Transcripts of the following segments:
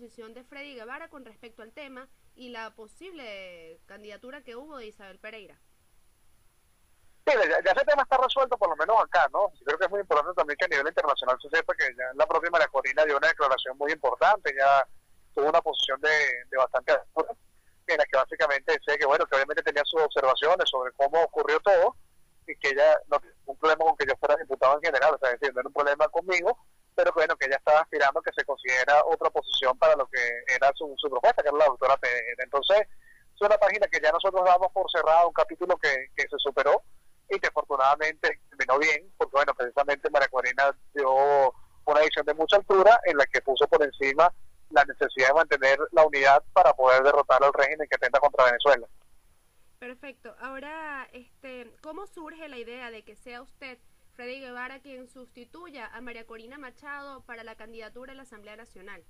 posición de Freddy Guevara con respecto al tema y la posible candidatura que hubo de Isabel Pereira. Sí, ya, ese tema está resuelto por lo menos acá, ¿no? Creo que es muy importante también que a nivel internacional se sepa que ya la propia María Corina dio una declaración muy importante, ya tuvo una posición de, bastante en la que básicamente decía que bueno, que obviamente tenía sus observaciones sobre cómo ocurrió todo y que ella no un problema con que yo fuera diputado en general, o sea, decir, no era un problema conmigo, pero bueno, que ella estaba aspirando que se considera otra posición para lo que era su, su propuesta, que era la doctora Pérez. Entonces, es una página que ya nosotros damos por cerrado, un capítulo que, que se superó y que afortunadamente terminó bien, porque bueno, precisamente María Corina dio una edición de mucha altura en la que puso por encima la necesidad de mantener la unidad para poder derrotar al régimen que atenta contra Venezuela. Perfecto. Ahora, este, ¿cómo surge la idea de que sea usted, Freddy Guevara, quien sustituya a María Corina Machado para la candidatura a la Asamblea Nacional?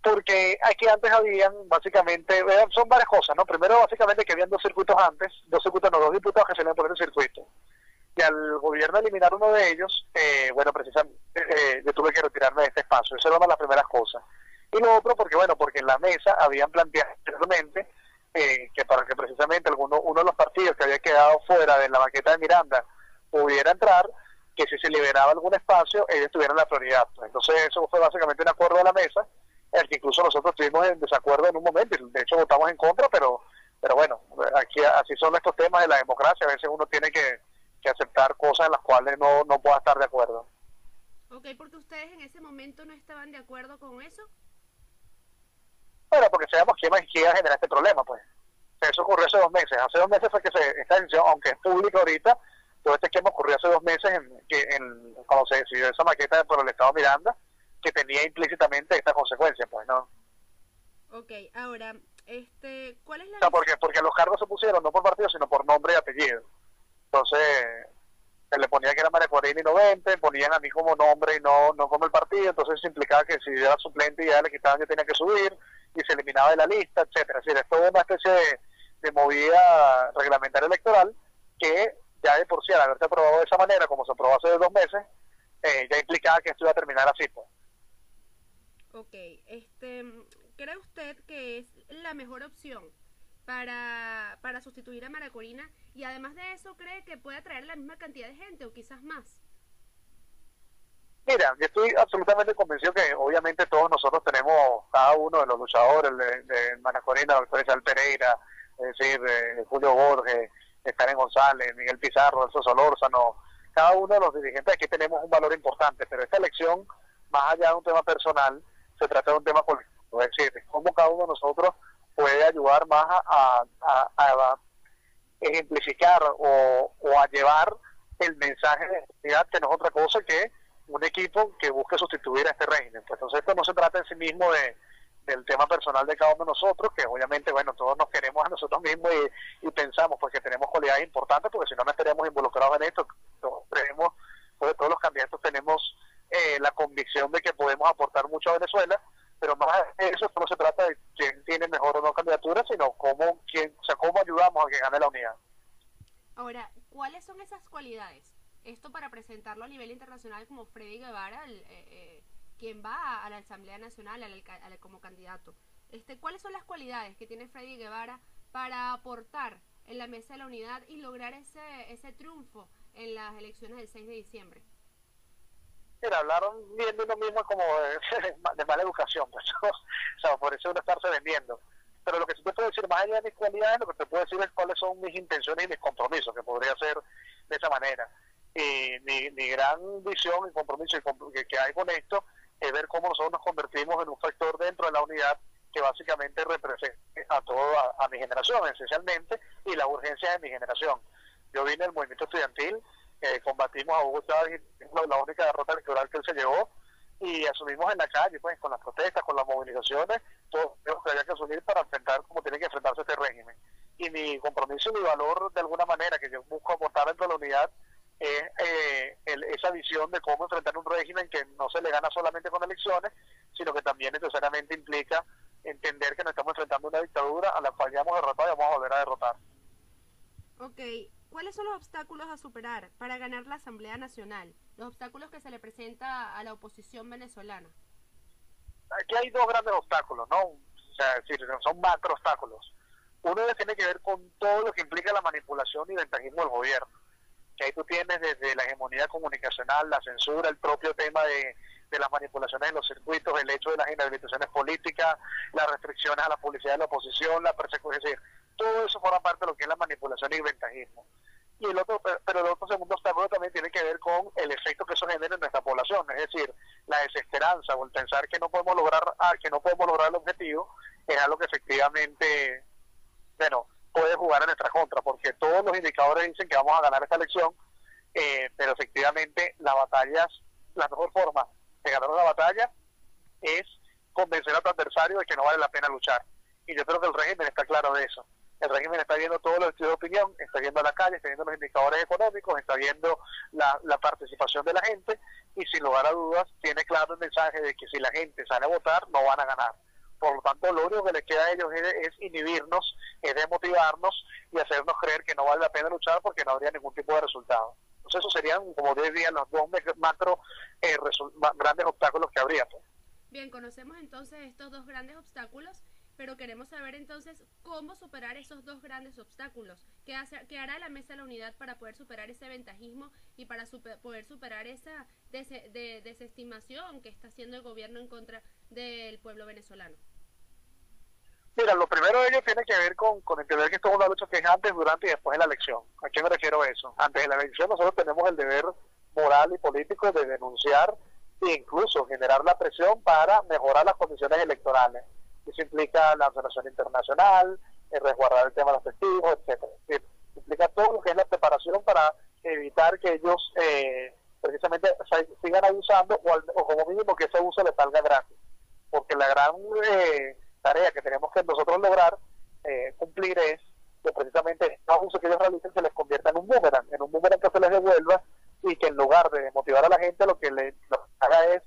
Porque aquí antes habían, básicamente, son varias cosas, ¿no? Primero, básicamente, que habían dos circuitos antes, dos circuitos, no, dos diputados que se le poner el circuito. Y al gobierno eliminar uno de ellos, eh, bueno, precisamente, eh, yo tuve que retirarme de este espacio. Esa era una de las primeras cosas. Y lo otro, porque, bueno, porque en la mesa habían planteado anteriormente eh, que para que precisamente alguno, uno de los partidos que había quedado fuera de la maqueta de Miranda pudiera entrar, que si se liberaba algún espacio, ellos tuvieran la prioridad. Entonces, eso fue básicamente un acuerdo de la mesa el que incluso nosotros estuvimos en desacuerdo en un momento, y de hecho votamos en contra, pero pero bueno, aquí así son estos temas de la democracia, a veces uno tiene que, aceptar cosas en las cuales no, no pueda estar de acuerdo. Ok, porque ustedes en ese momento no estaban de acuerdo con eso. Bueno, porque sabemos quién, quién iba a generar este problema, pues. Eso ocurrió hace dos meses. Hace dos meses fue que se, esta decisión, aunque es pública ahorita, todo este esquema ocurrió hace dos meses en, en, cuando se decidió esa maqueta por el Estado Miranda, que tenía implícitamente esta consecuencia, pues, ¿no? Ok, ahora, este, ¿cuál es la... O sea, porque, porque los cargos se pusieron no por partido, sino por nombre y apellido. Entonces, se le ponía que era María Corina y 90, ponían a mí como nombre y no, no como el partido, entonces se implicaba que si era suplente y ya le quitaban yo tenía que subir y se eliminaba de la lista, etcétera. Es decir, es toda una especie de, de movida reglamentaria electoral que ya de por sí al haberse aprobado de esa manera, como se aprobó hace dos meses, eh, ya implicaba que esto iba a terminar así. Pues. Ok, este, ¿cree usted que es la mejor opción para, para sustituir a Maracorina? Y además de eso, ¿cree que puede atraer la misma cantidad de gente o quizás más? Mira, yo estoy absolutamente convencido que obviamente todos nosotros tenemos, cada uno de los luchadores, de, de Maracorina, doctor Isabel Pereira, es decir, de Julio Borges, de Karen González, Miguel Pizarro, Elso Solórzano, cada uno de los dirigentes aquí tenemos un valor importante, pero esta elección, más allá de un tema personal, se trata de un tema político, es decir, cómo cada uno de nosotros puede ayudar más a, ejemplificar o, a llevar el mensaje de unidad, que no es otra cosa que un equipo que busque sustituir a este régimen. Pues entonces esto no se trata en sí mismo de, del tema personal de cada uno de nosotros, que obviamente, bueno, todos nos queremos a nosotros mismos y, pensamos pues que tenemos cualidades importantes, porque si no, no estaríamos involucrados en esto. Todos, creemos, pues, todos los candidatos tenemos eh, la convicción de que podemos aportar mucho a Venezuela, pero más de eso no se trata de quién tiene mejor o no candidatura, sino cómo, quién, o cómo ayudamos a que gane la unidad. Ahora, ¿cuáles son esas cualidades? Esto para presentarlo a nivel internacional como Freddy Guevara, el, eh, eh, quien va a la Asamblea Nacional como candidato. Este, ¿Cuáles son las cualidades que tiene Freddy Guevara para aportar en la mesa de la unidad y lograr ese, ese triunfo en las elecciones del 6 de diciembre? Mira, hablaron bien de uno mismo como de, mala educación, pues, o sea, por eso estarse vendiendo. Pero lo que sí te puedo decir, más allá de mis cualidades, lo que te puedo decir es cuáles son mis intenciones y mis compromisos, que podría ser de esa manera. Y mi, mi gran visión y compromiso que, que hay con esto es ver cómo nosotros nos convertimos en un factor dentro de la unidad que básicamente represente a toda a mi generación esencialmente y la urgencia de mi generación. Yo vine del movimiento estudiantil, combatimos a Hugo Chávez, la única derrota electoral que él se llevó, y asumimos en la calle, pues, con las protestas, con las movilizaciones, todo lo que había que asumir para enfrentar como tiene que enfrentarse este régimen. Y mi compromiso y mi valor, de alguna manera, que yo busco aportar dentro de la unidad, es eh, esa visión de cómo enfrentar un régimen que no se le gana solamente con elecciones, sino que también necesariamente implica entender que nos estamos enfrentando a una dictadura a la cual ya hemos derrotado y vamos a volver a derrotar. Ok, ¿cuáles son los obstáculos a superar para ganar la Asamblea Nacional? Los obstáculos que se le presenta a la oposición venezolana. Aquí hay dos grandes obstáculos, ¿no? O sea, es decir, son macro obstáculos. Uno tiene que ver con todo lo que implica la manipulación y ventajismo del gobierno. Que ahí tú tienes desde la hegemonía comunicacional, la censura, el propio tema de, de las manipulaciones en los circuitos, el hecho de las inhabilitaciones políticas, las restricciones a la publicidad de la oposición, la persecución, es decir, todo eso forma parte de lo que es la manipulación y el ventajismo. Y el otro, pero el otro segundo obstáculo también tiene que ver con el efecto que eso genera en nuestra población, es decir, la desesperanza o el pensar que no podemos lograr, ah, que no podemos lograr el objetivo, es algo que efectivamente, bueno, puede jugar en nuestra contra, porque todos los indicadores dicen que vamos a ganar esta elección, eh, pero efectivamente las batallas, la mejor forma de ganar una batalla es convencer a tu adversario de que no vale la pena luchar. Y yo creo que el régimen está claro de eso. El régimen está viendo todos los estudios de opinión, está viendo la calle, está viendo los indicadores económicos, está viendo la, participación de la gente y sin lugar a dudas tiene claro el mensaje de que si la gente sale a votar no van a ganar. Por lo tanto, lo único que les queda a ellos es, inhibirnos, es desmotivarnos y hacernos creer que no vale la pena luchar porque no habría ningún tipo de resultado. Entonces, esos serían, como diría, los dos macro eh, grandes obstáculos que habría. Pues. Bien, conocemos entonces estos dos grandes obstáculos pero queremos saber entonces cómo superar esos dos grandes obstáculos. ¿Qué, hace, qué hará la Mesa de la Unidad para poder superar ese ventajismo y para poder superar esa desestimación que está haciendo el gobierno en contra del pueblo venezolano? Mira, lo primero de ello tiene que ver con, entender que esto es una lucha que es antes, durante y después de la elección. ¿A qué me refiero a eso? Antes de la elección nosotros tenemos el deber moral y político de denunciar e incluso generar la presión para mejorar las condiciones electorales. Eso implica la observación internacional, el resguardar el tema de los testigos, etcétera. Implica todo lo que es la preparación para evitar que ellos eh, precisamente sigan abusando o, como mínimo que ese uso le salga gratis. Porque la gran eh, tarea que tenemos que nosotros lograr eh, cumplir es que precisamente el abuso que ellos realicen se les convierta en un boomerang, en un boomerang que se les devuelva y que en lugar de motivar a la gente lo que le haga es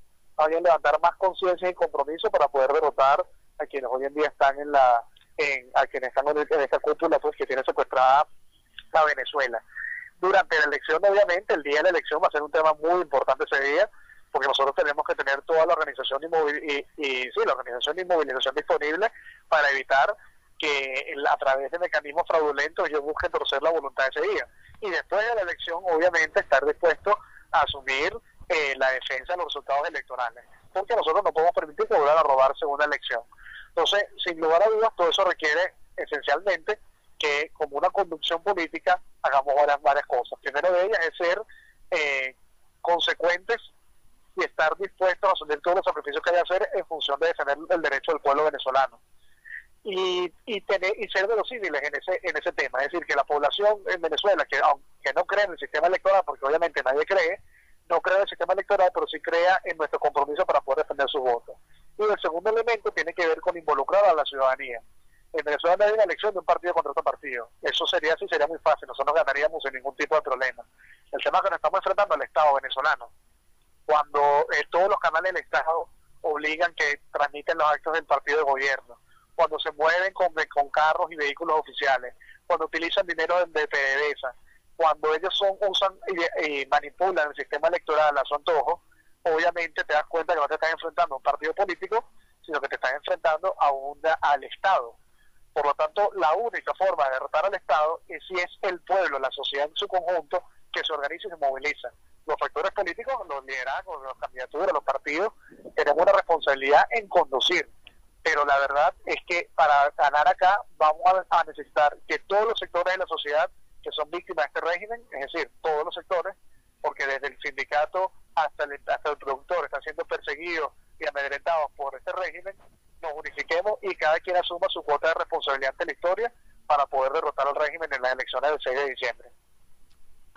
levantar más conciencia y compromiso para poder derrotar a quienes hoy en día están en la en, a quienes están en, esta cúpula pues que tiene secuestrada a Venezuela. Durante la elección, obviamente, el día de la elección va a ser un tema muy importante ese día, porque nosotros tenemos que tener toda la organización y, y, sí, la organización y movilización disponible para evitar que a través de mecanismos fraudulentos ellos busquen torcer la voluntad de ese día. Y después de la elección, obviamente, estar dispuesto a asumir eh, la defensa de los resultados electorales, porque nosotros no podemos permitir que vuelvan a robarse una elección. Entonces, sin lugar a dudas, todo eso requiere esencialmente que como una conducción política hagamos varias, varias cosas. Primero de ellas es ser eh, consecuentes y estar dispuestos a asumir todos los sacrificios que hay que hacer en función de defender el derecho del pueblo venezolano. Y, y, tener, y ser verosímiles en ese, en ese tema. Es decir, que la población en Venezuela, que aunque no cree en el sistema electoral, porque obviamente nadie cree, no cree en el sistema electoral, pero sí crea en nuestro compromiso para poder defender sus votos. Y el segundo elemento tiene que ver con involucrar a la ciudadanía. En Venezuela no hay una elección de un partido contra otro partido. Eso sería así, sería muy fácil. Nosotros no ganaríamos sin ningún tipo de problema. El tema que nos estamos enfrentando al Estado venezolano. Cuando eh, todos los canales del Estado obligan que transmiten los actos del partido de gobierno, cuando se mueven con, con carros y vehículos oficiales, cuando utilizan dinero de, PDVSA, cuando ellos son usan y, manipulan el sistema electoral a su antojo, obviamente te das cuenta que no te estás enfrentando a un partido político, sino que te estás enfrentando a una, al Estado. Por lo tanto, la única forma de derrotar al Estado es si es el pueblo, la sociedad en su conjunto, que se organiza y se moviliza. Los factores políticos, los liderazgos, las candidaturas, los partidos, tenemos una responsabilidad en conducir. Pero la verdad es que para ganar acá vamos a necesitar que todos los sectores de la sociedad que son víctimas de este régimen, es decir, todos los sectores, porque desde el sindicato hasta el, hasta el productor están siendo perseguidos y amedrentados por este régimen, nos unifiquemos y cada quien asuma su cuota de responsabilidad ante la historia para poder derrotar al régimen en las elecciones del 6 de diciembre.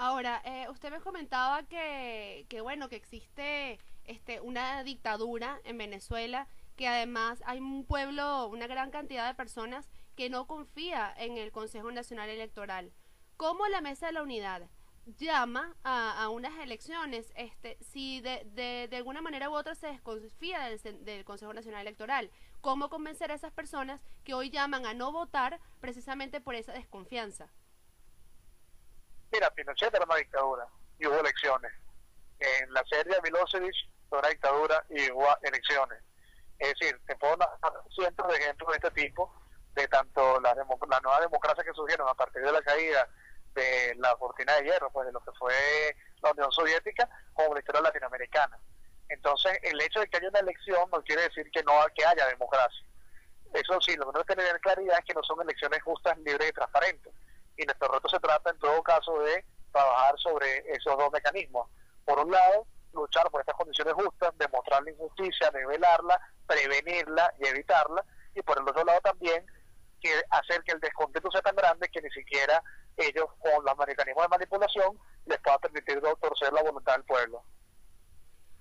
Ahora, eh, usted me comentaba que, que, bueno, que existe este, una dictadura en Venezuela, que además hay un pueblo, una gran cantidad de personas que no confía en el Consejo Nacional Electoral. ¿Cómo la Mesa de la Unidad llama a, unas elecciones, este, si de, de, alguna manera u otra se desconfía del, del, Consejo Nacional Electoral, ¿cómo convencer a esas personas que hoy llaman a no votar precisamente por esa desconfianza? Mira, Pinochet era una dictadura y hubo elecciones. En la Serbia de Milosevic fue una dictadura y hubo elecciones. Es decir, te puedo dar cientos de ejemplos de este tipo, de tanto la, la nueva democracia que surgieron a partir de la caída de la cortina de hierro, pues de lo que fue la Unión Soviética, como la historia latinoamericana. Entonces, el hecho de que haya una elección no quiere decir que no que haya democracia. Eso sí, lo que no que tener claridad es que no son elecciones justas, libres y transparentes. Y nuestro reto se trata, en todo caso, de trabajar sobre esos dos mecanismos. Por un lado, luchar por estas condiciones justas, demostrar la injusticia, nivelarla, prevenirla y evitarla. Y por el otro lado también, que hacer que el descontento sea tan grande que ni siquiera ellos, con los mecanismos de manipulación, les pueda permitir torcer la voluntad del pueblo.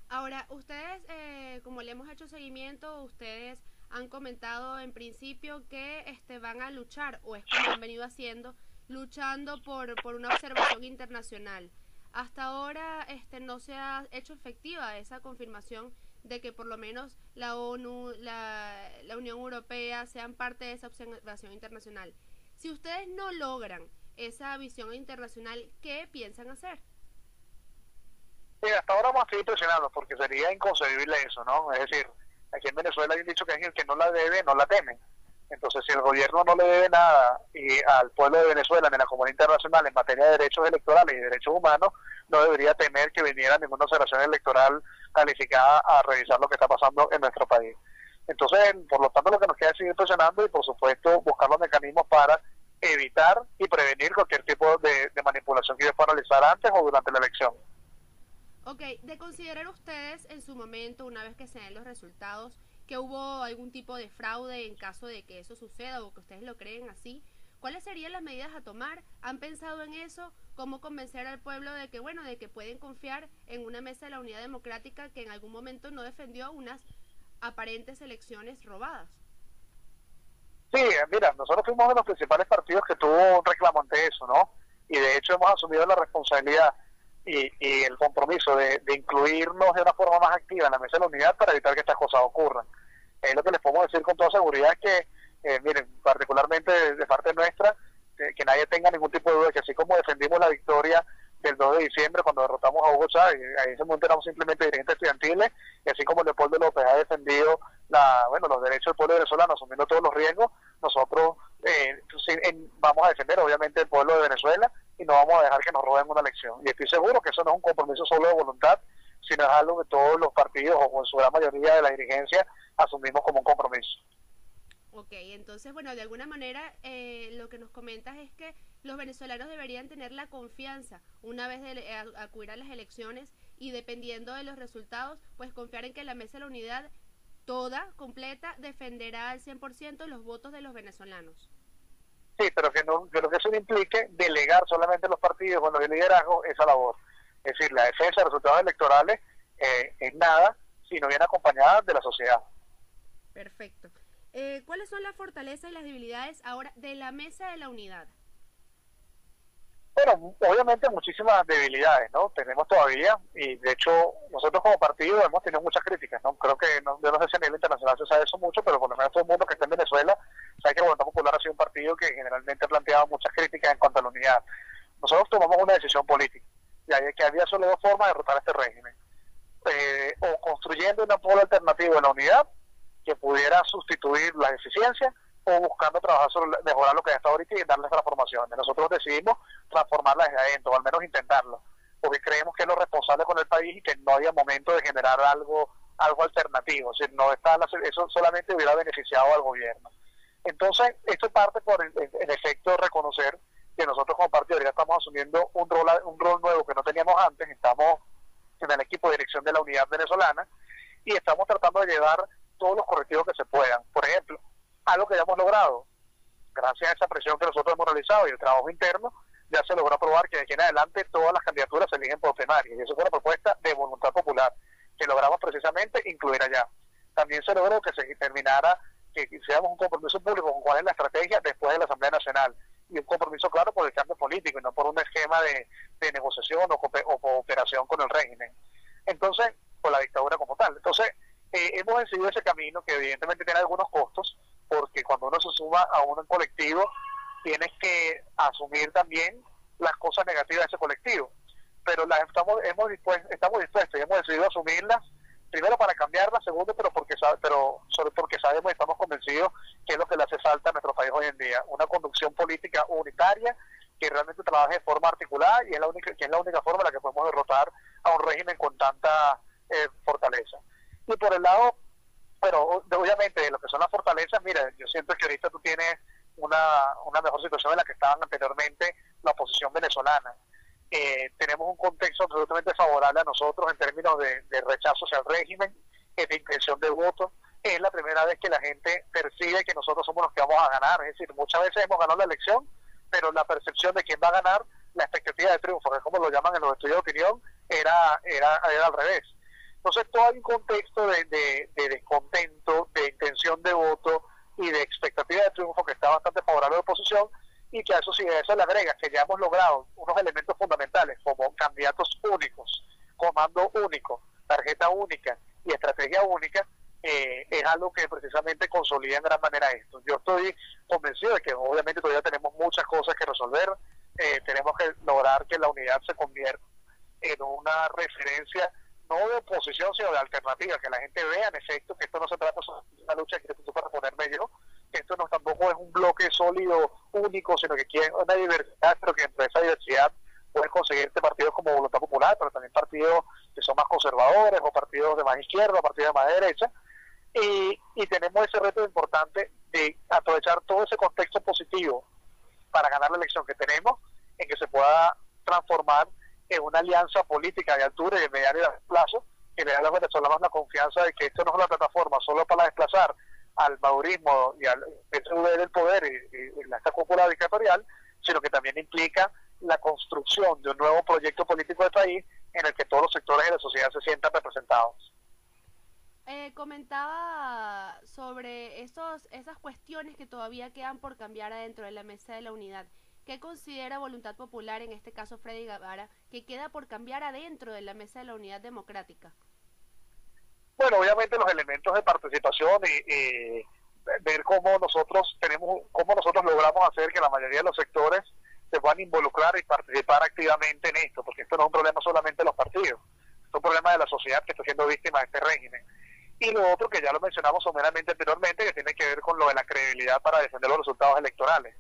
Ahora, ustedes, eh, como le hemos hecho seguimiento, ustedes han comentado en principio que este, van a luchar, o es como han venido haciendo, luchando por, por una observación internacional. Hasta ahora este, no se ha hecho efectiva esa confirmación de que por lo menos la ONU, la, la Unión Europea sean parte de esa observación internacional. Si ustedes no logran esa visión internacional, ¿qué piensan hacer? Sí, hasta ahora vamos a seguir presionando porque sería inconcebible eso, ¿no? Es decir, aquí en Venezuela hay dicho que es el que no la debe, no la teme. Entonces, si el gobierno no le debe nada y al pueblo de Venezuela en la comunidad internacional en materia de derechos electorales y derechos humanos, no debería temer que viniera ninguna observación electoral calificada a revisar lo que está pasando en nuestro país. Entonces, por lo tanto, lo que nos queda es seguir presionando y, por supuesto, buscar los mecanismos para evitar y prevenir cualquier tipo de, manipulación que ellos puedan realizar antes o durante la elección. Ok, de considerar ustedes en su momento, una vez que se den los resultados, que hubo algún tipo de fraude en caso de que eso suceda o que ustedes lo creen así, ¿cuáles serían las medidas a tomar? ¿Han pensado en eso? ¿Cómo convencer al pueblo de que, bueno, de que pueden confiar en una mesa de la unidad democrática que en algún momento no defendió unas aparentes elecciones robadas? Sí, mira, nosotros fuimos de los principales partidos que tuvo un reclamo ante eso, ¿no? Y de hecho hemos asumido la responsabilidad y, y el compromiso de, incluirnos de una forma más activa en la mesa de la unidad para evitar que estas cosas ocurran. Es lo que les podemos decir con toda seguridad que, eh, miren, particularmente de, parte nuestra, que nadie tenga ningún tipo de duda que así como defendimos la victoria del 2 de diciembre cuando derrotamos a Hugo Chávez, ahí se éramos simplemente dirigentes estudiantiles, y así como Leopoldo López ha defendido la, bueno, los derechos del pueblo venezolano asumiendo todos los riesgos, nosotros eh, vamos a defender obviamente el pueblo de Venezuela y no vamos a dejar que nos roben una elección. Y estoy seguro que eso no es un compromiso solo de voluntad, sino es algo que todos los partidos o en su gran mayoría de la dirigencia asumimos como un compromiso. Ok, entonces, bueno, de alguna manera eh, lo que nos comentas es que los venezolanos deberían tener la confianza una vez de, acudir a las elecciones y dependiendo de los resultados, pues confiar en que la Mesa de la Unidad toda, completa, defenderá al 100% los votos de los venezolanos. Sí, pero que, no, pero que eso implique delegar solamente los partidos con los liderazgo esa labor. Es decir, la defensa de resultados electorales eh, es nada si no viene acompañada de la sociedad. Perfecto. Eh, ¿Cuáles son las fortalezas y las debilidades ahora de la mesa de la unidad? Bueno, obviamente muchísimas debilidades, ¿no? Tenemos todavía, y de hecho nosotros como partido hemos tenido muchas críticas, ¿no? Creo que, no, yo no sé si a nivel internacional se sabe eso mucho, pero por lo menos todo el mundo que está en Venezuela sabe que el Voluntad Popular ha sido un partido que generalmente ha planteado muchas críticas en cuanto a la unidad. Nosotros tomamos una decisión política, y que había solo dos formas de derrotar este régimen. Eh, o construyendo una polo alternativa de la unidad que pudiera sustituir la deficiencia o buscando trabajar sobre mejorar lo que está ahorita y darles transformaciones. Nosotros decidimos transformarla desde adentro, o al menos intentarlo, porque creemos que es lo responsable con el país y que no había momento de generar algo algo alternativo, o no está eso solamente hubiera beneficiado al gobierno. Entonces, esto parte por, en, efecto, reconocer que nosotros como partido ya estamos asumiendo un rol, un rol nuevo que no teníamos antes, estamos en el equipo de dirección de la unidad venezolana y estamos tratando de llevar todos los correctivos que se puedan. Por ejemplo, algo que ya hemos logrado, gracias a esa presión que nosotros hemos realizado y el trabajo interno, ya se logró aprobar que de aquí en adelante todas las candidaturas se eligen por primaria. Y eso fue una propuesta de voluntad popular que logramos precisamente incluir allá. También se logró que se terminara, que hiciéramos un compromiso público con cuál es la estrategia después de la Asamblea Nacional. Y un compromiso claro por el cambio político y no por un esquema de, negociación o, o cooperación con el régimen. Entonces, por la dictadura como tal. Entonces, eh, hemos decidido ese camino que evidentemente tiene algunos costos, porque cuando uno se suma a un colectivo, tienes que asumir también las cosas negativas de ese colectivo. Pero las estamos, hemos dispuesto, estamos dispuestos y hemos decidido asumirlas, primero para cambiarlas, segundo, pero porque pero porque sabemos y estamos convencidos que es lo que le hace falta a nuestro país hoy en día, una conducción política unitaria que realmente trabaje de forma articulada y es la única, que es la única forma en la que podemos derrotar a un régimen con tanta eh, fortaleza. Y por el lado, pero obviamente de lo que son las fortalezas, mira, yo siento que ahorita tú tienes una, una mejor situación de la que estaban anteriormente la oposición venezolana. Eh, tenemos un contexto absolutamente favorable a nosotros en términos de, rechazo hacia el régimen, de intención de voto. Es la primera vez que la gente percibe que nosotros somos los que vamos a ganar. Es decir, muchas veces hemos ganado la elección, pero la percepción de quién va a ganar, la expectativa de triunfo, es como lo llaman en los estudios de opinión, era, era, era al revés. Entonces, todo hay un contexto de, de, de descontento, de intención de voto, y de expectativa de triunfo que está bastante favorable a la oposición y que a eso sí, a eso le agrega que ya hemos logrado unos elementos fundamentales como candidatos únicos, comando único, tarjeta única y estrategia única, eh, es algo que precisamente consolida en gran manera esto. Yo estoy convencido de que obviamente todavía tenemos muchas cosas que resolver, eh, tenemos que lograr que la unidad se convierta en una referencia no de oposición, sino de alternativa, que la gente vea en efecto que esto no se trata de una lucha que tú para ponerme yo, que esto no tampoco es un bloque sólido, único, sino que quiere una diversidad, pero que entre esa diversidad pueden conseguirte partidos como Voluntad Popular, pero también partidos que son más conservadores, o partidos de más izquierda, partidos de más derecha, y, y tenemos ese reto importante de aprovechar todo ese contexto positivo para ganar la elección que tenemos, en que se pueda transformar en una alianza política de altura y de mediano y plazo que le da a los venezolanos la confianza de que esto no es una plataforma solo para desplazar al madurismo y al PSV del poder y, esta cúpula dictatorial, sino que también implica la construcción de un nuevo proyecto político de país en el que todos los sectores de la sociedad se sientan representados. Eh, comentaba sobre esos, esas cuestiones que todavía quedan por cambiar adentro de la mesa de la unidad. ¿Qué considera Voluntad Popular, en este caso Freddy Guevara, que queda por cambiar adentro de la mesa de la unidad democrática? Bueno, obviamente los elementos de participación y, ver cómo nosotros tenemos, cómo nosotros logramos hacer que la mayoría de los sectores se puedan involucrar y participar activamente en esto, porque esto no es un problema solamente de los partidos, es un problema de la sociedad que está siendo víctima de este régimen. Y lo otro que ya lo mencionamos someramente anteriormente, que tiene que ver con lo de la credibilidad para defender los resultados electorales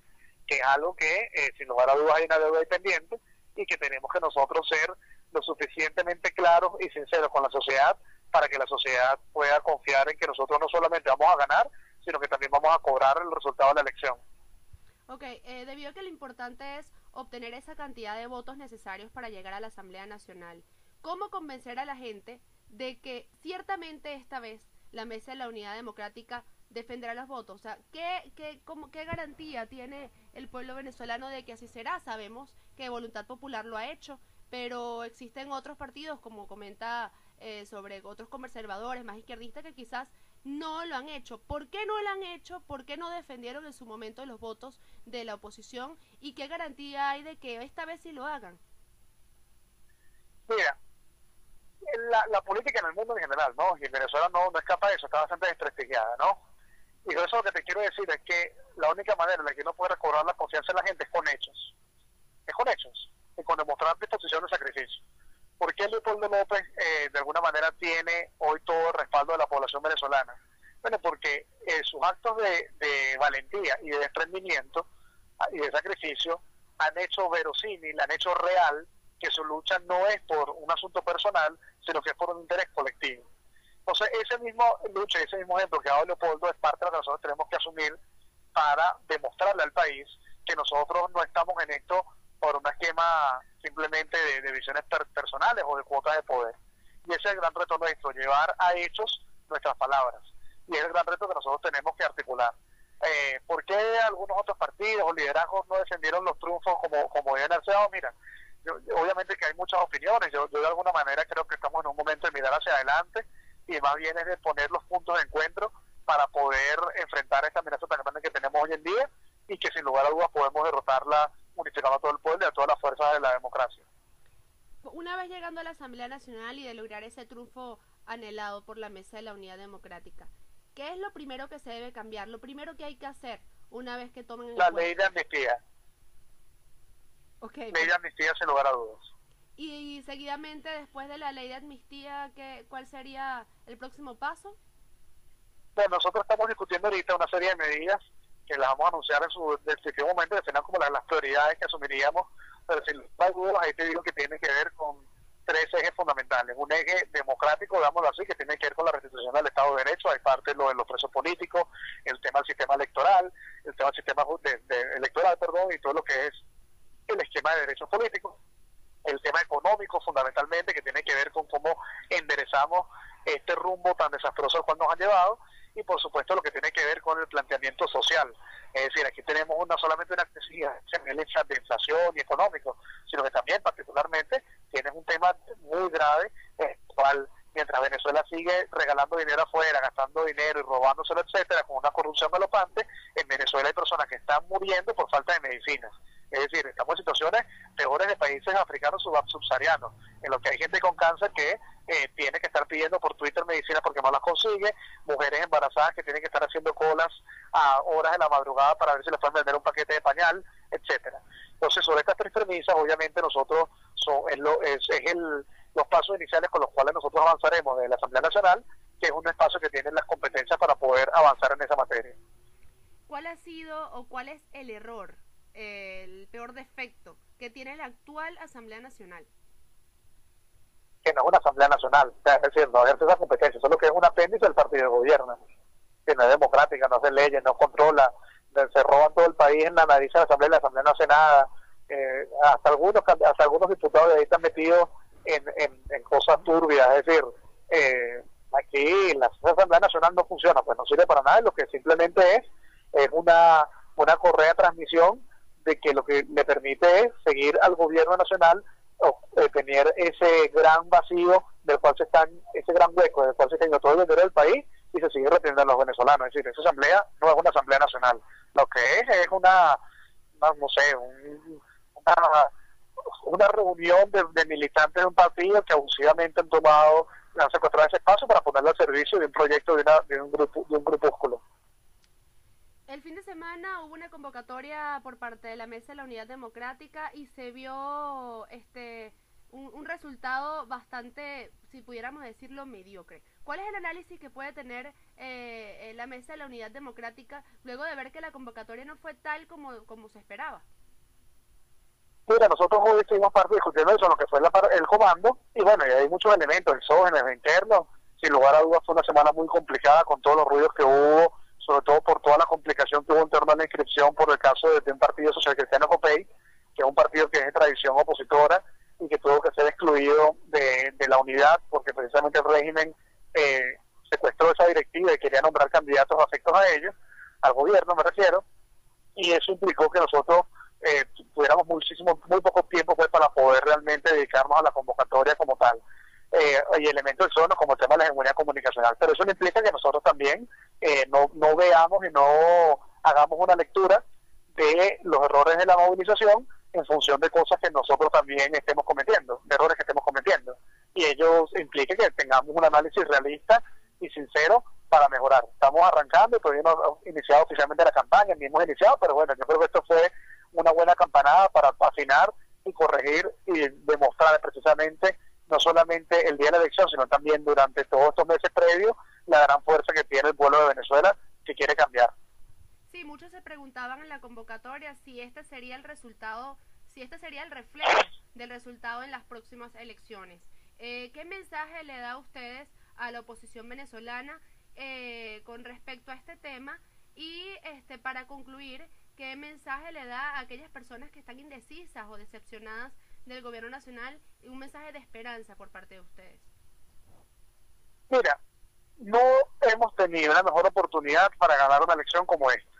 que es algo que, eh, sin lugar a dudas, hay una deuda pendiente y que tenemos que nosotros ser lo suficientemente claros y sinceros con la sociedad para que la sociedad pueda confiar en que nosotros no solamente vamos a ganar, sino que también vamos a cobrar el resultado de la elección. Ok, eh, debido a que lo importante es obtener esa cantidad de votos necesarios para llegar a la Asamblea Nacional, ¿cómo convencer a la gente de que ciertamente esta vez la Mesa de la Unidad Democrática defenderá los votos. O sea, ¿qué, qué, cómo, ¿qué garantía tiene el pueblo venezolano de que así será? Sabemos que Voluntad Popular lo ha hecho, pero existen otros partidos, como comenta eh, sobre otros conservadores, más izquierdistas, que quizás no lo han hecho. ¿Por qué no lo han hecho? ¿Por qué no defendieron en su momento los votos de la oposición? ¿Y qué garantía hay de que esta vez sí lo hagan? Mira, la, la política en el mundo en general, ¿no? Y en Venezuela no, no escapa de eso, está bastante desprestigiada, ¿no? Y eso lo que te quiero decir es que la única manera en la que uno puede recobrar la confianza de la gente es con hechos. Es con hechos. Y con demostrar disposición de sacrificio. ¿Por qué Leopoldo López eh, de alguna manera tiene hoy todo el respaldo de la población venezolana? Bueno, porque eh, sus actos de, valentía y de desprendimiento ah, y de sacrificio han hecho verosímil, han hecho real que su lucha no es por un asunto personal, sino que es por un interés colectivo. Entonces, ese mismo lucha, ese mismo ejemplo que ha dado Leopoldo es parte de lo que nosotros tenemos que asumir para demostrarle al país que nosotros no estamos en esto por un esquema simplemente de, visiones personales o de cuotas de poder. Y ese es el gran reto nuestro, llevar a hechos nuestras palabras. Y es el gran reto que nosotros tenemos que articular. Eh, ¿Por qué algunos otros partidos o liderazgos no defendieron los triunfos como, como deben haber sido? Mira, obviamente que hay muchas opiniones. Yo, yo de alguna manera creo que estamos en un momento de mirar hacia adelante y más bien es de poner los puntos de encuentro para poder enfrentar esta amenaza tan grande que tenemos hoy en día y que sin lugar a dudas podemos derrotarla unificando a todo el pueblo y a todas las fuerzas de la democracia. Una vez llegando a la Asamblea Nacional y de lograr ese triunfo anhelado por la Mesa de la Unidad Democrática, ¿qué es lo primero que se debe cambiar? Lo primero que hay que hacer una vez que tomen... La ley de amnistía. ley de amnistía sin lugar a dudas. Y, seguidamente, después de la ley de amnistía, ¿qué, ¿cuál sería el próximo paso? Bueno, nosotros estamos discutiendo ahorita una serie de medidas que las vamos a anunciar en su definido momento, serán como las, prioridades que asumiríamos, pero sin duda ahí te digo que tiene que ver con tres ejes fundamentales. Un eje democrático, digámoslo así, que tiene que ver con la restitución del Estado de Derecho, hay parte de lo de los presos políticos, el tema del sistema electoral, el tema del sistema electoral, perdón, y todo lo que es el esquema de derechos políticos, el tema económico fundamentalmente, que tiene que ver con cómo enderezamos este rumbo tan desastroso al cual nos han llevado, y por supuesto lo que tiene que ver con el planteamiento social. Es decir, aquí tenemos una solamente una crisis de inflación y económico, sino que también particularmente tienes un tema muy grave, el cual mientras Venezuela sigue regalando dinero afuera, gastando dinero y robándoselo, etcétera, con una corrupción galopante, en Venezuela hay personas que están muriendo por falta de medicinas. Es decir, estamos en situaciones peores de países africanos subsaharianos, en los que hay gente con cáncer que eh, tiene que estar pidiendo por Twitter medicina porque no las consigue, mujeres embarazadas que tienen que estar haciendo colas a horas de la madrugada para ver si les pueden vender un paquete de pañal, etcétera. Entonces, sobre estas tres premisas, obviamente nosotros son, es, lo, es, el, los pasos iniciales con los cuales nosotros avanzaremos de la Asamblea Nacional, que es un espacio que tiene las competencias para poder avanzar en esa materia. ¿Cuál ha sido o cuál es el error el peor defecto que tiene la actual Asamblea Nacional? Que no es una Asamblea Nacional, es decir, no ejerce esa competencia, solo que es un apéndice del partido de gobierno, que no es democrática, no hace leyes, no controla, se roban todo el país en la nariz de la Asamblea, la Asamblea no hace nada, eh, hasta algunos hasta algunos diputados de ahí están metidos en, en, cosas turbias, es decir, eh, aquí la Asamblea Nacional no funciona, pues no sirve para nada, lo que simplemente es es una, una correa de transmisión de que lo que le permite es seguir al gobierno nacional o eh, tener ese gran vacío del cual se están, ese gran hueco del cual se está todo el dinero del país y se sigue reteniendo a los venezolanos. Es decir, esa asamblea no es una asamblea nacional. Lo que es es una, no sé, una, una reunión de, militantes de un partido que abusivamente han tomado, han secuestrado ese espacio para ponerlo al servicio de un proyecto de, una, de un grupo, de un grupúsculo. El fin de semana hubo una convocatoria por parte de la Mesa de la Unidad Democrática y se vio este un, resultado bastante, si pudiéramos decirlo, mediocre. ¿Cuál es el análisis que puede tener eh, la Mesa de la Unidad Democrática luego de ver que la convocatoria no fue tal como, como se esperaba? Mira, nosotros hoy estuvimos parte discutiendo eso, lo que fue el comando, y bueno, y hay muchos elementos, el el interno, sin lugar a dudas fue una semana muy complicada con todos los ruidos que hubo sobre todo por toda la complicación que hubo en torno a la inscripción por el caso de, un partido social cristiano COPEI, que es un partido que es de tradición opositora y que tuvo que ser excluido de, la unidad porque precisamente el régimen eh, secuestró esa directiva y quería nombrar candidatos afectos a ellos, al gobierno me refiero, y eso implicó que nosotros eh, tuviéramos muchísimo, muy poco tiempo pues, para poder realmente dedicarnos a la convocatoria como tal. Eh, y elementos del como el tema de la hegemonía comunicacional. Pero eso no implica que nosotros también eh, no, no veamos y no hagamos una lectura de los errores de la movilización en función de cosas que nosotros también estemos cometiendo, de errores que estemos cometiendo. Y ello implica que tengamos un análisis realista y sincero para mejorar. Estamos arrancando, todavía no hemos iniciado oficialmente la campaña, ni hemos iniciado, pero bueno, yo creo que esto fue una buena campanada para afinar y corregir y demostrar precisamente no solamente el día de la elección, sino también durante todos estos meses previos, la gran fuerza que tiene el pueblo de Venezuela que quiere cambiar. Sí, muchos se preguntaban en la convocatoria si este sería el resultado, si este sería el reflejo del resultado en las próximas elecciones. Eh, ¿Qué mensaje le da a ustedes a la oposición venezolana eh, con respecto a este tema? Y este, para concluir, ¿qué mensaje le da a aquellas personas que están indecisas o decepcionadas del gobierno nacional y un mensaje de esperanza por parte de ustedes? Mira, no hemos tenido una mejor oportunidad para ganar una elección como esta.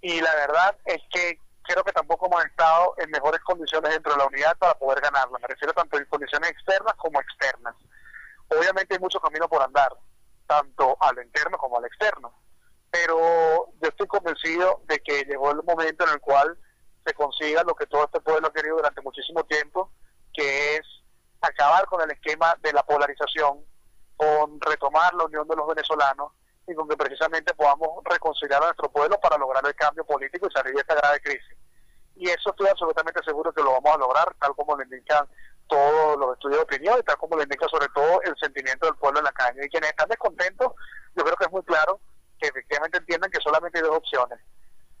Y la verdad es que creo que tampoco hemos estado en mejores condiciones dentro de la unidad para poder ganarla. Me refiero tanto en condiciones externas como externas. Obviamente hay mucho camino por andar, tanto a lo interno como al externo. Pero yo estoy convencido de que llegó el momento en el cual se consiga lo que todo este pueblo ha querido durante muchísimo tiempo, que es acabar con el esquema de la polarización, con retomar la unión de los venezolanos y con que precisamente podamos reconciliar a nuestro pueblo para lograr el cambio político y salir de esta grave crisis. y eso estoy absolutamente seguro que lo vamos a lograr, tal como lo indican todos los estudios de opinión y tal como lo indica sobre todo el sentimiento del pueblo en la calle. Y quienes están descontentos, yo creo que es muy claro que efectivamente entiendan que solamente hay dos opciones.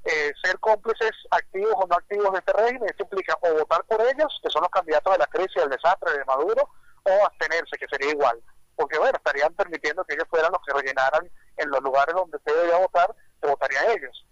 Eh, ser cómplices activos o no activos de este régimen, esto implica o votar por ellos, que son los candidatos de la crisis, del desastre de Maduro, o abstenerse, que sería igual. Porque bueno, estarían permitiendo que ellos fueran los que rellenaran en los lugares donde usted debía votar, se votarían ellos.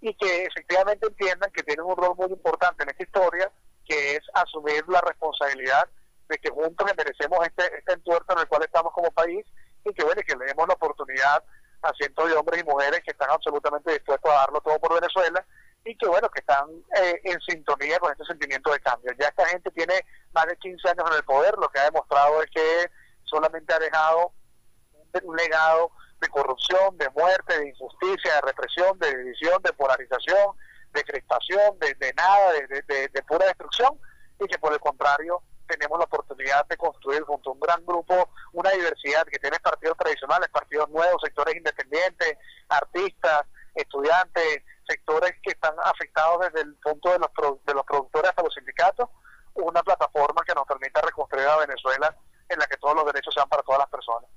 Y que efectivamente entiendan que tienen un rol muy importante en esta historia, que es asumir la responsabilidad de que juntos merecemos este, este entuerto en el cual estamos como país y que bueno, que le demos la oportunidad a cientos de hombres y mujeres que están absolutamente dispuestos a darlo todo por Venezuela y que bueno, que están eh, en sintonía con este sentimiento de cambio. Ya esta gente tiene más de 15 años en el poder, lo que ha demostrado es que solamente ha dejado un legado de corrupción, de muerte, de injusticia, de represión, de división, de polarización, de crispación, de, nada, de, de, pura destrucción, y que por el contrario tenemos la oportunidad de construir junto a un gran grupo una diversidad que tiene partidos tradicionales, partidos nuevos, sectores independientes, artistas, estudiantes, sectores que están afectados desde el punto de los, de los productores hasta los sindicatos, una plataforma que nos permita reconstruir a Venezuela en la que todos los derechos sean para todas las personas.